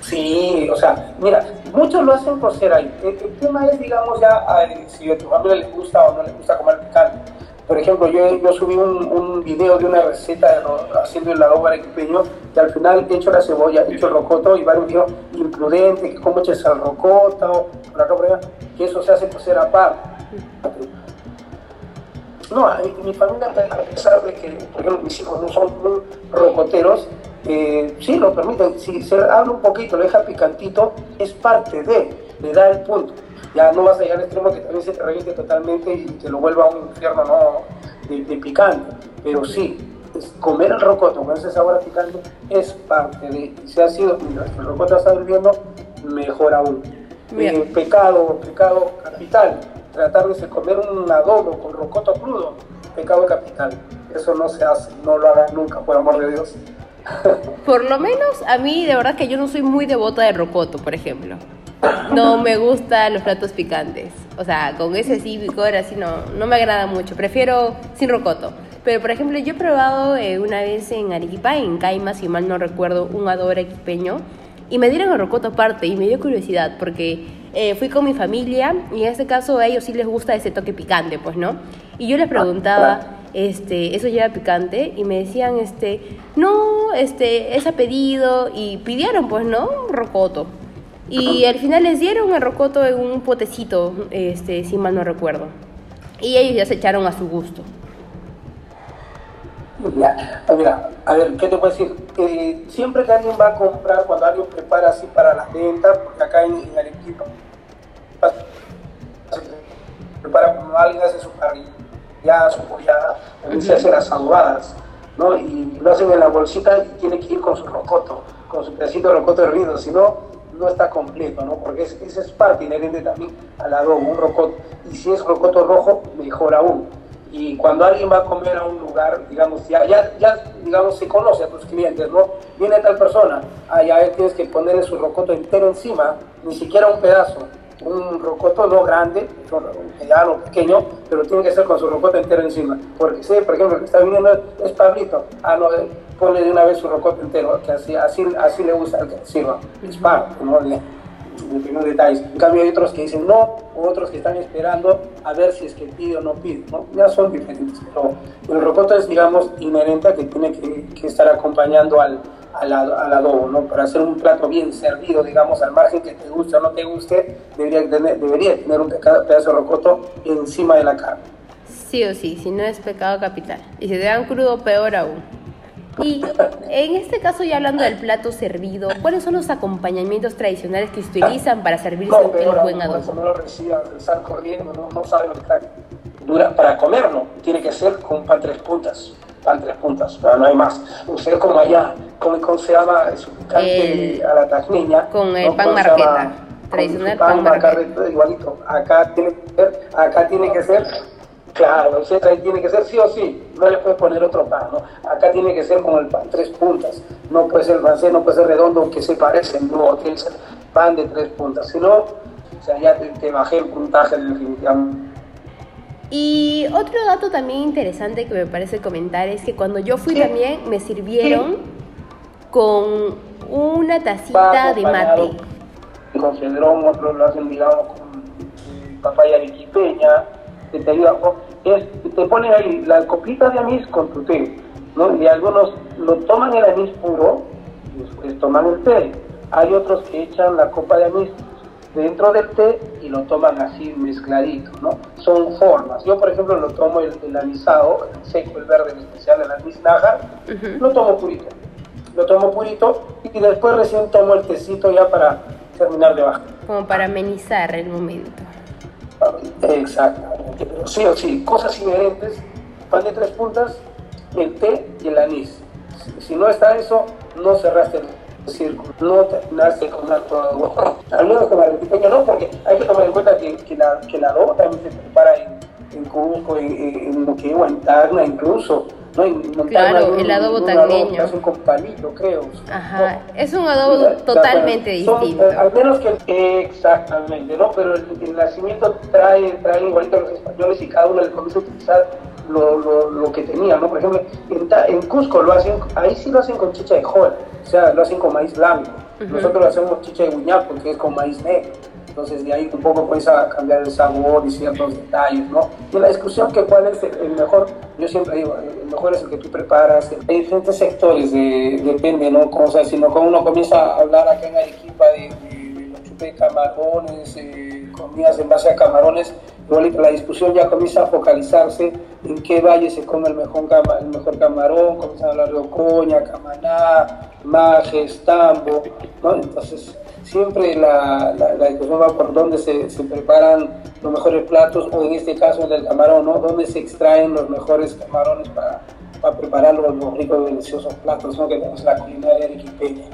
Sí, o sea, mira, muchos lo hacen cocer ahí. El, el tema es, digamos, ya ay, si a tu familia le gusta o no le gusta comer picante. Por ejemplo, yo, yo subí un, video de una receta haciendo el adobo arequipeño y al final he hecho la cebolla, he hecho el rocoto y varios dijeron imprudente, que cómo echas el rocoto, por acá, que eso se hace cocer aparte. No, mi familia, a pesar de que, por ejemplo, mis hijos no son muy rocoteros, eh, sí lo permiten. Si se habla un poquito, lo deja picantito, es parte de, le da el punto. Ya no vas a llegar al extremo que también se te reviente totalmente y te lo vuelva a un infierno no, de, de picante. Pero sí, comer el rocoto con ese sabor picante es parte de, si ha sido, mientras el rocoto está hirviendo, mejor aún. Eh, pecado, pecado capital, tratar de comer un adobo con rocoto crudo, pecado capital. Eso no se hace, no lo hagan nunca, por amor de Dios. Por lo menos a mí, de verdad que yo no soy muy devota de rocoto, por ejemplo. No me gustan los platos picantes. O sea, con ese sí, picor así no, no me agrada mucho. Prefiero sin rocoto. Pero, por ejemplo, yo he probado eh, una vez en Arequipa, en Caima, si mal no recuerdo, un adobo arequipeño. Y me dieron el rocoto aparte y me dio curiosidad porque eh, fui con mi familia y en este caso a ellos sí les gusta ese toque picante, pues, ¿no? Y yo les preguntaba, este, ¿eso lleva picante? Y me decían, este, no, este, es a pedido y pidieron, pues, ¿no? Rocoto. Y al final les dieron el rocoto en un potecito, este, si mal no recuerdo. Y ellos ya se echaron a su gusto. Ya, mira, a ver, ¿qué te puedo decir? Eh, siempre que alguien va a comprar, cuando alguien prepara así para las ventas, porque acá en, en Arequipa, prepara cuando alguien hace su parrilla, su pollada, se hace las adobadas, ¿no? Y lo hacen en la bolsita y tiene que ir con su rocoto, con su pedacito de rocoto hervido, si no, no está completo, ¿no? Porque esa es parte inherente también al adobo, un rocoto. Y si es rocoto rojo, mejor aún. Y cuando alguien va a comer a un lugar, digamos, ya, ya, ya digamos, se conoce a tus clientes, ¿no? Viene tal persona, allá ah, tienes que ponerle su rocoto entero encima, ni siquiera un pedazo. Un rocoto no grande, un mediano, pequeño, pero tiene que ser con su rocoto entero encima. Porque si, por ejemplo, el que está viniendo es Pablito, ah, no, ponle de una vez su rocoto entero, que así, así, así le gusta al que sirva. Es ¿no? De, de detalles. En cambio hay otros que dicen no, o otros que están esperando a ver si es que pide o no pide, ¿no? Ya son diferentes, pero el rocoto es, digamos, inherente a que tiene que, estar acompañando al, al, adobo, ¿no? Para hacer un plato bien servido, digamos, al margen que te guste o no te guste, debería tener, debería tener un pedazo de rocoto encima de la carne. Sí o sí, si no es pecado capital. Y si te dan crudo, peor aún. Y en este caso, ya hablando del plato servido, ¿cuáles son los acompañamientos tradicionales que se utilizan para servirse no, el buen adobo? No lo reciban, sal corriendo, no, no saben lo que está. Dura, para comerlo, tiene que ser con pan tres puntas. Pan tres puntas, pero no hay más. Ustedes como allá, ¿cómo, se llama? Su picante a la tajneña. Con el pan marqueta. Tradicional pan, pan marqueta. Igualito. Acá tiene que ser, acá tiene que ser Claro, ahí tiene que ser sí o sí, no le puedes poner otro pan, ¿no? Acá tiene que ser como el pan, tres puntas, no puede ser francés, no puede ser redondo, aunque se parecen, no, tiene que ser pan de tres puntas, si no, o sea, ya te, bajé el puntaje definitivamente. Y otro dato también interesante que me parece comentar es que cuando yo fui también me sirvieron con una tacita de mate. Con cedrón, otros lo hacen, digamos, con eh, papaya arequipeña, que te ayuda, es, te ponen ahí la copita de anís con tu té, ¿no? Y algunos lo toman el anís puro y después toman el té. Hay otros que echan la copa de anís dentro del té y lo toman así mezcladito, ¿no? Son formas. Yo, por ejemplo, lo tomo el, el anisado, el seco, el verde, en especial el anís nájar, lo tomo purito. Lo tomo purito y después recién tomo el tecito ya para terminar de bajar. Como para amenizar el momento. Pero sí o sí, cosas inherentes, pan de tres puntas, el té y el anís. Si, no está eso, no cerraste el círculo, no terminaste con alto Al menos con el pequeño no, porque hay que tomar en cuenta que, que la, que la también se prepara en, en Cusco, en, en, en, en incluso claro, el adobo tagneño. Es un compalito, creo. Ajá, es un adobo totalmente distinto. Eh, al menos que exactamente, ¿no? Pero el, nacimiento trae, trae igualito a los españoles y cada uno le comienza a utilizar lo, lo, lo, que tenía, ¿no? Por ejemplo, en, en, Cusco lo hacen, ahí sí lo hacen con chicha de jol, o sea, lo hacen con maíz blanco. Nosotros lo hacemos chicha de guñapo, que es con maíz negro. Entonces de ahí un poco a cambiar el sabor y ciertos detalles, ¿no? Y la discusión que cuál es el mejor, yo siempre digo, el mejor es el que tú preparas. Hay diferentes sectores, depende, ¿no? Como, o sea, si uno comienza a hablar acá en Arequipa de, de, los chupes de camarones, eh, comidas en base a camarones, la discusión ya comienza a focalizarse en qué valle se come el mejor, el mejor camarón, comienzan a hablar de Ocoña, Camaná, Majes, Tambo, ¿no? Entonces siempre la, la, discusión va por dónde se, se, preparan los mejores platos, o en este caso el del camarón, ¿no? Dónde se extraen los mejores camarones para, para preparar los, ricos y deliciosos platos ¿no? que tenemos en la culinaria arequipeña.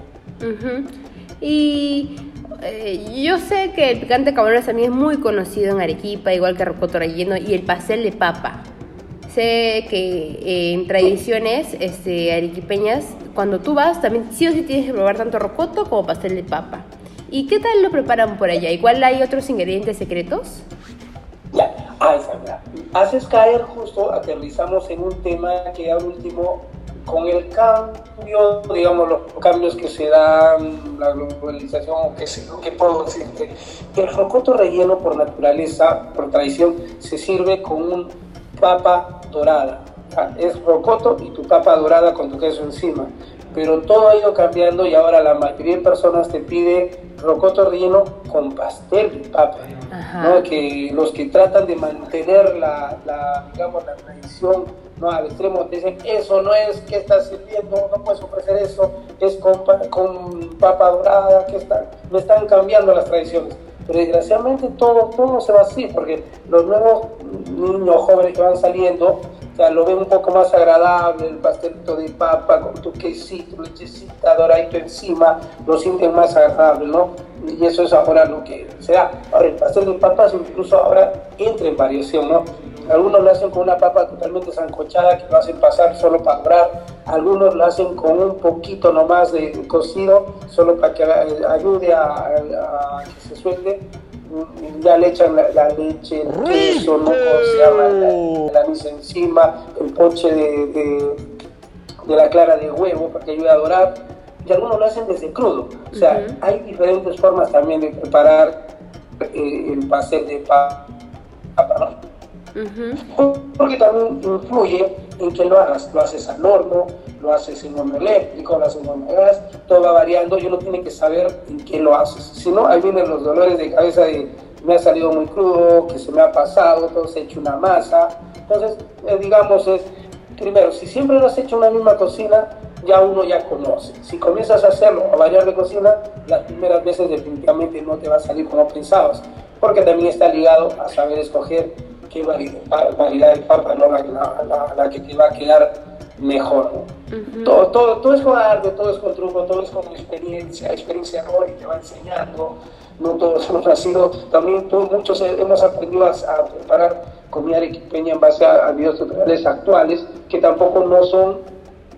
Y eh, yo sé que el picante camarones también es muy conocido en Arequipa, igual que rocoto relleno y el pastel de papa. Sé que eh, en tradiciones este, arequipeñas, cuando tú vas, también sí o sí tienes que probar tanto rocoto como pastel de papa. ¿Y qué tal lo preparan por allá? ¿Igual hay otros ingredientes secretos? Ya, ah, Sandra, haces caer justo, aterrizamos en un tema que al último, con el cambio, digamos, los cambios que se dan, la globalización, que sé que puedo decirte, el rocoto relleno por naturaleza, por tradición, se sirve con un papa dorada. es rocoto y tu papa dorada con tu queso encima. Pero todo ha ido cambiando y ahora la mayoría de personas te pide rocoto relleno con pastel de papa. ¿no? Que los que tratan de mantener la, la, digamos, la tradición ¿no? al extremo te dicen, eso no es que estás sirviendo, no puedes ofrecer eso, es con, con papa dorada, que están, me están cambiando las tradiciones. Pero desgraciadamente todo, todo se va así, porque los nuevos niños jóvenes que van saliendo, o lo ven un poco más agradable, el pastelito de papa con tu quesito, lechecita, doradito encima, lo sienten más agradable, ¿no? Y eso es ahora lo que se da. Ahora, el pastel de papas incluso ahora entra en variación, ¿no? Algunos lo hacen con una papa totalmente zancochada que lo hacen pasar solo para durar. Algunos lo hacen con un poquito nomás de cocido, solo para que ayude a, que se suelte. Ya le echan la, leche, el queso, ¿no? se llama, la, anís encima, el poche de, de, la clara de huevo para que ayude a dorar. Y algunos lo hacen desde crudo. O sea, hay diferentes formas también de preparar eh, el pastel de papa, ¿no? Porque también influye en que lo hagas. Lo haces al horno, lo haces en horno eléctrico, lo haces en horno gas, todo va variando y uno tiene que saber en qué lo haces. Si no, ahí vienen los dolores de cabeza de me ha salido muy crudo, que se me ha pasado, se ha hecho una masa. Entonces, eh, digamos, es, primero, si siempre lo has hecho en una misma cocina, ya uno ya conoce. Si comienzas a hacerlo, a variar de cocina, las primeras veces definitivamente no te va a salir como pensabas, porque también está ligado a saber escoger qué variedad de papa, ¿no? La, la, que te va a quedar mejor. todo, todo, todo es con arte, todo es con truco, todo es con experiencia, experiencia error y te va enseñando. No todos hemos nacido, también todos, muchos hemos aprendido a, preparar comida arequipeña en base a, a videos tutoriales actuales que tampoco no son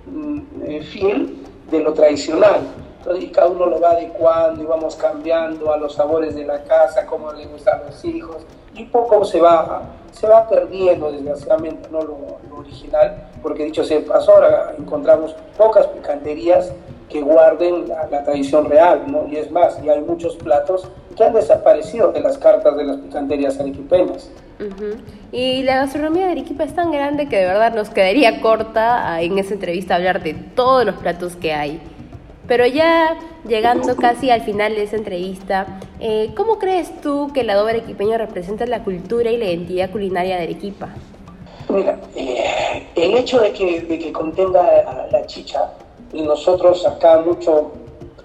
mm, eh, fiel de lo tradicional. Entonces, y cada uno lo va adecuando y vamos cambiando a los sabores de la casa, cómo le gustan a los hijos, y poco se va se va perdiendo desgraciadamente ¿no? lo, original, porque dicho sea paso, ahora encontramos pocas picanterías que guarden la, tradición real, ¿no? y es más, y hay muchos platos que han desaparecido de las cartas de las picanterías arequipeñas. Y la gastronomía de Arequipa es tan grande que de verdad nos quedaría corta en esa entrevista hablar de todos los platos que hay. Pero ya llegando casi al final de esa entrevista, eh, ¿cómo crees tú que el adobo arequipeño representa la cultura y la identidad culinaria de Arequipa? Mira, eh, el hecho de que, contenga la, chicha, y nosotros acá mucho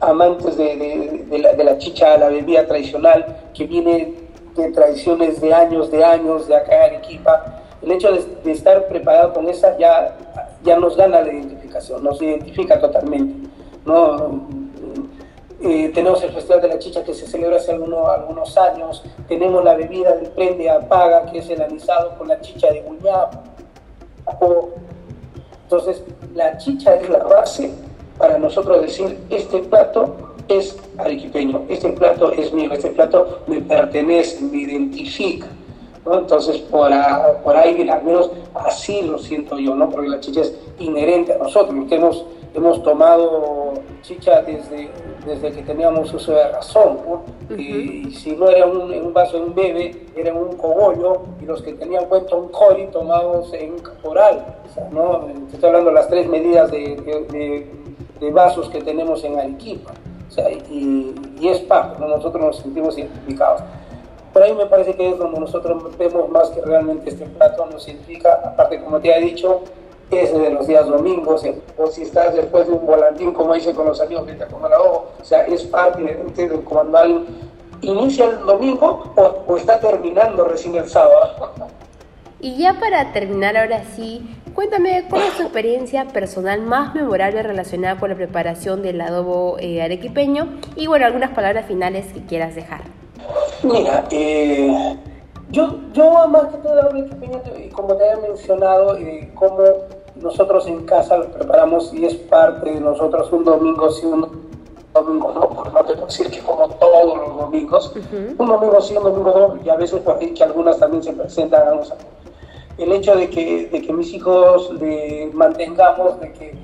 amantes de, de, la, chicha, la bebida tradicional, que viene de tradiciones de años, de años, de acá en Arequipa, el hecho de, estar preparado con esa ya, ya nos gana la identificación, nos identifica totalmente. ¿No? Eh, tenemos el Festival de la Chicha que se celebra hace algunos, años, tenemos la bebida del prende apaga, que es el anisado con la chicha de guñapo. Entonces, la chicha es la base para nosotros decir, este plato es arequipeño, este plato es mío, este plato me pertenece, me identifica. Entonces, por, por ahí, al menos así lo siento yo, ¿no? porque la chicha es inherente a nosotros, que hemos tomado chicha desde, desde que teníamos uso de razón. y, si no era un, un, vaso de un bebé, era un cogollo, y los que tenían cuenta un coli tomados en un caporal. ¿no? Te estoy hablando de las tres medidas de, de, vasos que tenemos en Arequipa. y, y, es parte, nosotros nos sentimos identificados. Por ahí me parece que es donde nosotros vemos más que realmente este plato nos identifica, aparte como te he dicho, ese de los días domingos, o si estás después de un volantín, como dice con los amigos, comer la o sea, es parte de, del comandal. ¿Inicia el domingo o, está terminando recién el sábado? Y ya para terminar ahora sí, Cuéntame, ¿cuál es tu experiencia personal más memorable relacionada con la preparación del adobo eh, arequipeño? Y bueno, algunas palabras finales que quieras dejar. Mira, eh, yo, yo más que todo arequipeño, como te había mencionado, eh, cómo nosotros en casa lo preparamos y es parte de nosotros un domingo sí, un domingo no, por no te decir que como todos los domingos, un domingo sí, un domingo no, y a veces por ahí que algunas también se presentan a los el hecho de que, de que mis hijos le mantengamos, de que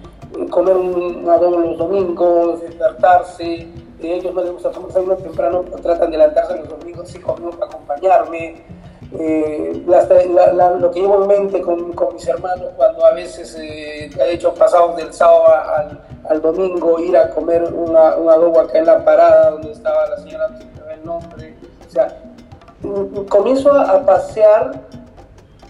comer un adobo los domingos, despertarse, de ellos no les gusta tomar desayuno temprano, pero tratan de levantarse los domingos y conmigo para acompañarme. Eh, lo que llevo en mente con, con, mis hermanos cuando a veces eh, he hecho pasados del sábado al, al, domingo, ir a comer una, un adobo acá en la parada donde estaba la señora, el nombre, o sea, comienzo a pasear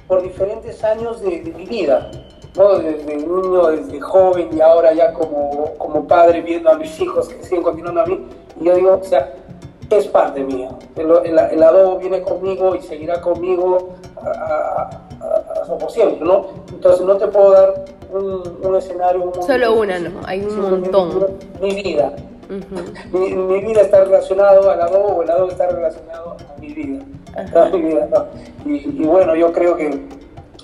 por diferentes años de, mi vida, ¿no? desde niño, desde joven y ahora ya como, como padre viendo a mis hijos que siguen continuando a mí. Y yo digo, o sea, es parte mía. El, el, adobo viene conmigo y seguirá conmigo a, siempre, ¿no? Entonces no te puedo dar un, escenario. Solo una, ¿no? Hay un montón. Mi, vida. mi, mi, vida está relacionado al adobo o el adobo está relacionado a mi vida. Y, bueno, yo creo que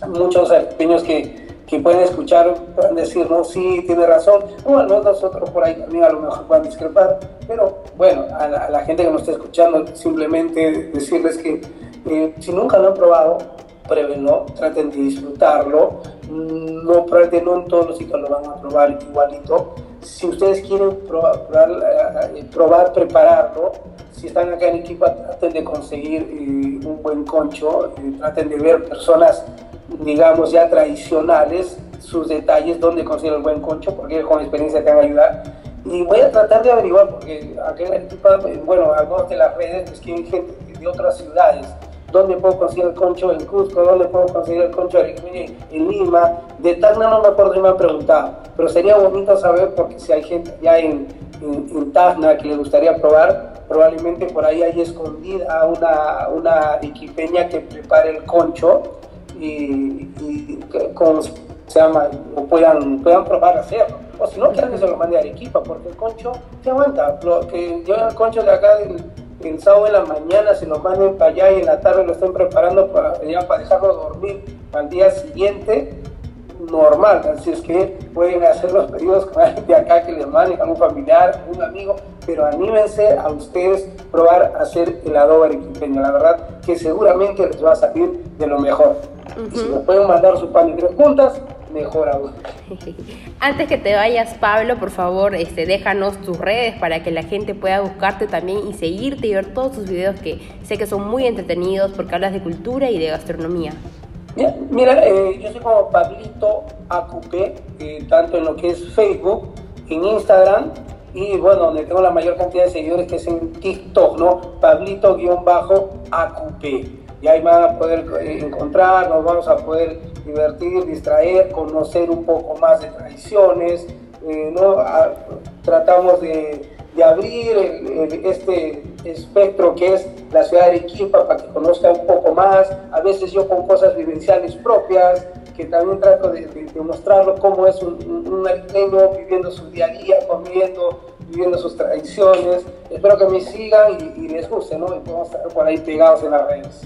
muchos pequeños que, que pueden escuchar pueden decir, no, sí, tiene razón. Bueno, nosotros por ahí también a lo mejor puedan discrepar, pero bueno, a la, gente que nos está escuchando, simplemente decirles que eh, si nunca lo han probado, pruébenlo, traten de disfrutarlo. No, no en todos los sitios lo van a probar igualito. Si ustedes quieren probar, probar, eh, probar prepararlo, si están acá en equipo, traten de conseguir eh, un buen concho, eh, traten de ver personas, digamos, ya tradicionales, sus detalles, dónde conseguir el buen concho, porque con experiencia te van a ayudar. Y voy a tratar de averiguar, porque acá en equipo, bueno, algunos de las redes escriben gente de otras ciudades, dónde puedo conseguir el concho en Cusco, dónde puedo conseguir el concho en, Lima. De Tacna no me acuerdo si me han preguntado, pero sería bonito saber porque si hay gente ya en, en, en Tacna que le gustaría probar, probablemente por ahí hay escondida una, una equipeña que prepare el concho y, y llama, o puedan, puedan probar hacerlo. O si no, quieren que se lo mande a Arequipa, porque el concho se aguanta. Lo, que yo el concho de acá el, sábado en la mañana se lo manden para allá y en la tarde lo estén preparando para, para dejarlo dormir al día siguiente, normal, así es que pueden hacer los pedidos con alguien de acá que les mande, a un familiar, un amigo, pero anímense a ustedes probar hacer el adobo arequipeño, la verdad que seguramente les va a salir de lo mejor. Y si nos pueden mandar su pan y tres puntas, mejor aún. Antes que te vayas, Pablo, por favor, este, déjanos tus redes para que la gente pueda buscarte también y seguirte y ver todos tus videos que sé que son muy entretenidos porque hablas de cultura y de gastronomía. Mira, eh, yo soy como Pablito Acupe, eh, tanto en lo que es Facebook, en Instagram y bueno, donde tengo la mayor cantidad de seguidores que es en TikTok, ¿no? Pablito-Acupe. Y ahí van a poder eh, encontrar, nos vamos a poder divertir, distraer, conocer un poco más de tradiciones, ¿no? tratamos de de abrir este espectro que es la ciudad de Arequipa para que conozca un poco más, a veces yo con cosas vivenciales propias, que también trato de, de, mostrarlo cómo es un, un, viviendo su día a día, comiendo, viviendo sus tradiciones. Espero que me sigan y, y les guste, ¿no? Y podemos estar por ahí pegados en las redes.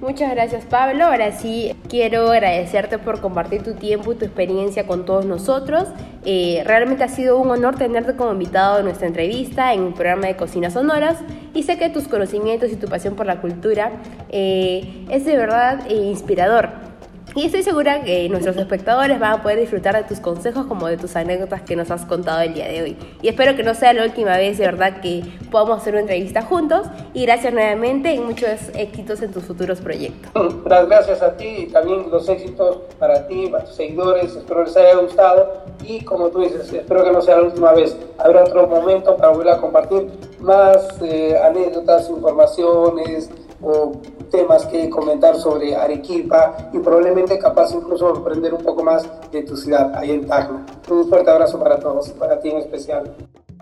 Muchas gracias Pablo. Ahora sí quiero agradecerte por compartir tu tiempo y tu experiencia con todos nosotros. Eh, realmente ha sido un honor tenerte como invitado en nuestra entrevista en un programa de Cocinas Sonoras y sé que tus conocimientos y tu pasión por la cultura eh, es de verdad eh, inspirador. Y estoy segura que nuestros espectadores van a poder disfrutar de tus consejos como de tus anécdotas que nos has contado el día de hoy. Y espero que no sea la última vez, de verdad, que podamos hacer una entrevista juntos. Y gracias nuevamente y muchos éxitos en tus futuros proyectos. Gracias a ti y también los éxitos para ti, para tus seguidores. Espero les haya gustado. Y como tú dices, espero que no sea la última vez. Habrá otro momento para volver a compartir más eh, anécdotas, informaciones o temas que comentar sobre Arequipa y probablemente capaz incluso aprender un poco más de tu ciudad, ahí en Tacna. Un fuerte abrazo para todos y para ti en especial.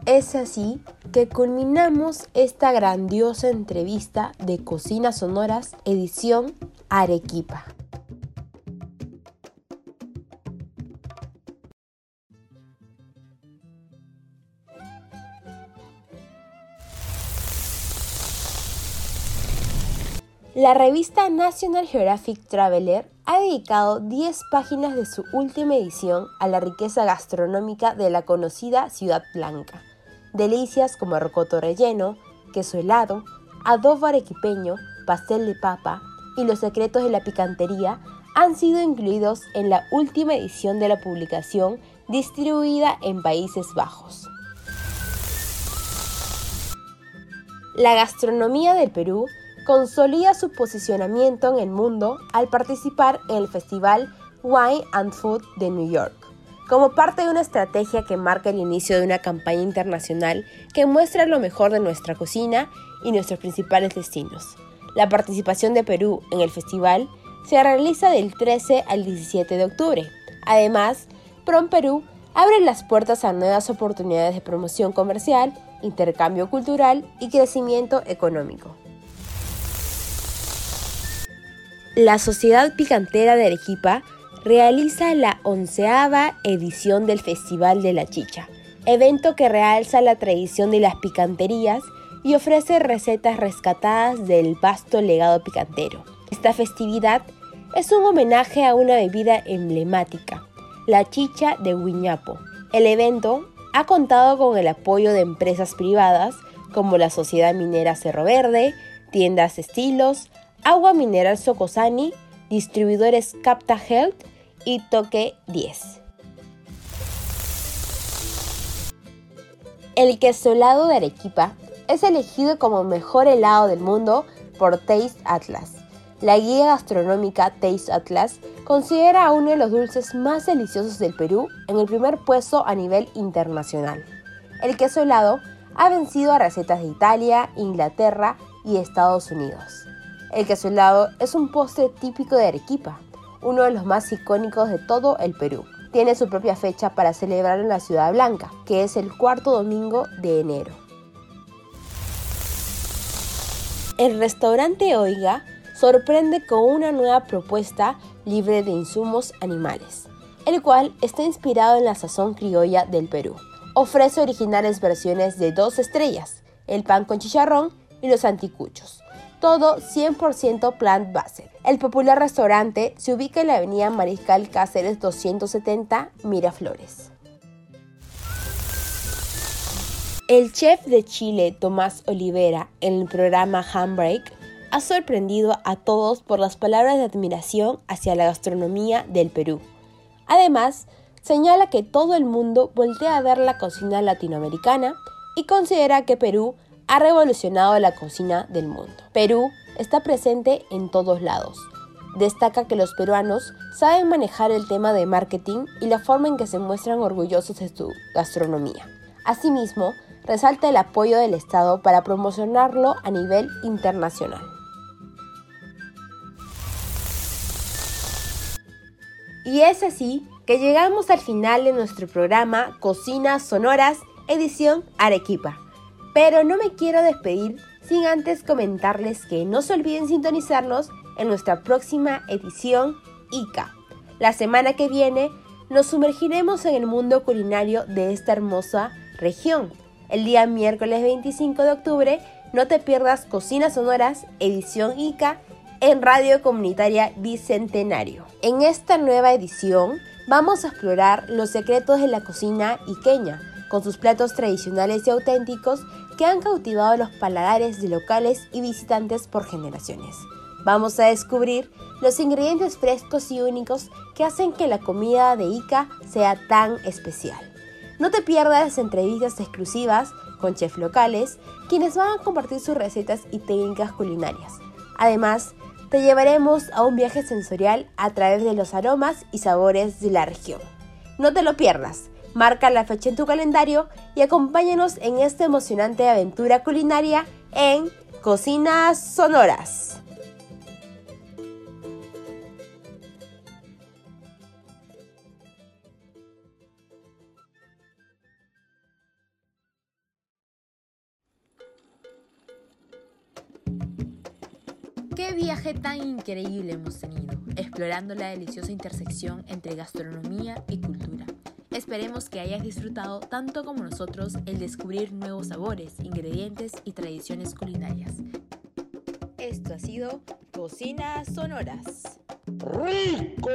Es así que culminamos esta grandiosa entrevista de Cocinas Sonoras, edición Arequipa. La revista National Geographic Traveler ha dedicado 10 páginas de su última edición a la riqueza gastronómica de la conocida Ciudad Blanca. Delicias como rocoto relleno, queso helado, adobo arequipeño, pastel de papa y los secretos de la picantería han sido incluidos en la última edición de la publicación distribuida en Países Bajos. La gastronomía del Perú consolida su posicionamiento en el mundo al participar en el Festival Wine and Food de New York, como parte de una estrategia que marca el inicio de una campaña internacional que muestra lo mejor de nuestra cocina y nuestros principales destinos. La participación de Perú en el festival se realiza del 13 al 17 de octubre. Además, PROM Perú abre las puertas a nuevas oportunidades de promoción comercial, intercambio cultural y crecimiento económico. La Sociedad Picantera de Arequipa realiza la onceava edición del Festival de la Chicha, evento que realza la tradición de las picanterías y ofrece recetas rescatadas del vasto legado picantero. Esta festividad es un homenaje a una bebida emblemática, la chicha de Huiñapo. El evento ha contado con el apoyo de empresas privadas como la Sociedad Minera Cerro Verde, Tiendas Estilos, Agua Mineral Socosani, distribuidores Capta Health y Toque 10. El queso helado de Arequipa es elegido como mejor helado del mundo por Taste Atlas. La guía gastronómica Taste Atlas considera a uno de los dulces más deliciosos del Perú en el primer puesto a nivel internacional. El queso helado ha vencido a recetas de Italia, Inglaterra y Estados Unidos. El helado es un postre típico de Arequipa, uno de los más icónicos de todo el Perú. Tiene su propia fecha para celebrar en la Ciudad Blanca, que es el cuarto domingo de enero. El restaurante Oiga sorprende con una nueva propuesta libre de insumos animales, el cual está inspirado en la sazón criolla del Perú. Ofrece originales versiones de dos estrellas, el pan con chicharrón y los anticuchos. Todo 100% plant-based. El popular restaurante se ubica en la avenida Mariscal Cáceres 270 Miraflores. El chef de Chile, Tomás Olivera, en el programa Handbrake, ha sorprendido a todos por las palabras de admiración hacia la gastronomía del Perú. Además, señala que todo el mundo voltea a ver la cocina latinoamericana y considera que Perú ha revolucionado la cocina del mundo. Perú está presente en todos lados. Destaca que los peruanos saben manejar el tema de marketing y la forma en que se muestran orgullosos de su gastronomía. Asimismo, resalta el apoyo del Estado para promocionarlo a nivel internacional. Y es así que llegamos al final de nuestro programa Cocinas Sonoras, edición Arequipa. Pero no me quiero despedir sin antes comentarles que no se olviden sintonizarnos en nuestra próxima edición ICA. La semana que viene nos sumergiremos en el mundo culinario de esta hermosa región el día miércoles 25 de octubre, no te pierdas Cocinas Sonoras, edición ICA, en Radio Comunitaria Bicentenario. En esta nueva edición vamos a explorar los secretos de la cocina iqueña, con sus platos tradicionales y auténticos que han cautivado los paladares de locales y visitantes por generaciones. Vamos a descubrir los ingredientes frescos y únicos que hacen que la comida de Ica sea tan especial. No te pierdas entrevistas exclusivas con chefs locales, quienes van a compartir sus recetas y técnicas culinarias. Además, te llevaremos a un viaje sensorial a través de los aromas y sabores de la región. No te lo pierdas. Marca la fecha en tu calendario y acompáñanos en esta emocionante aventura culinaria en Cocinas Sonoras. Qué viaje tan increíble hemos tenido, explorando la deliciosa intersección entre gastronomía y cultura. Esperemos que hayas disfrutado tanto como nosotros el descubrir nuevos sabores, ingredientes y tradiciones culinarias. Esto ha sido Cocinas Sonoras. ¡Rico!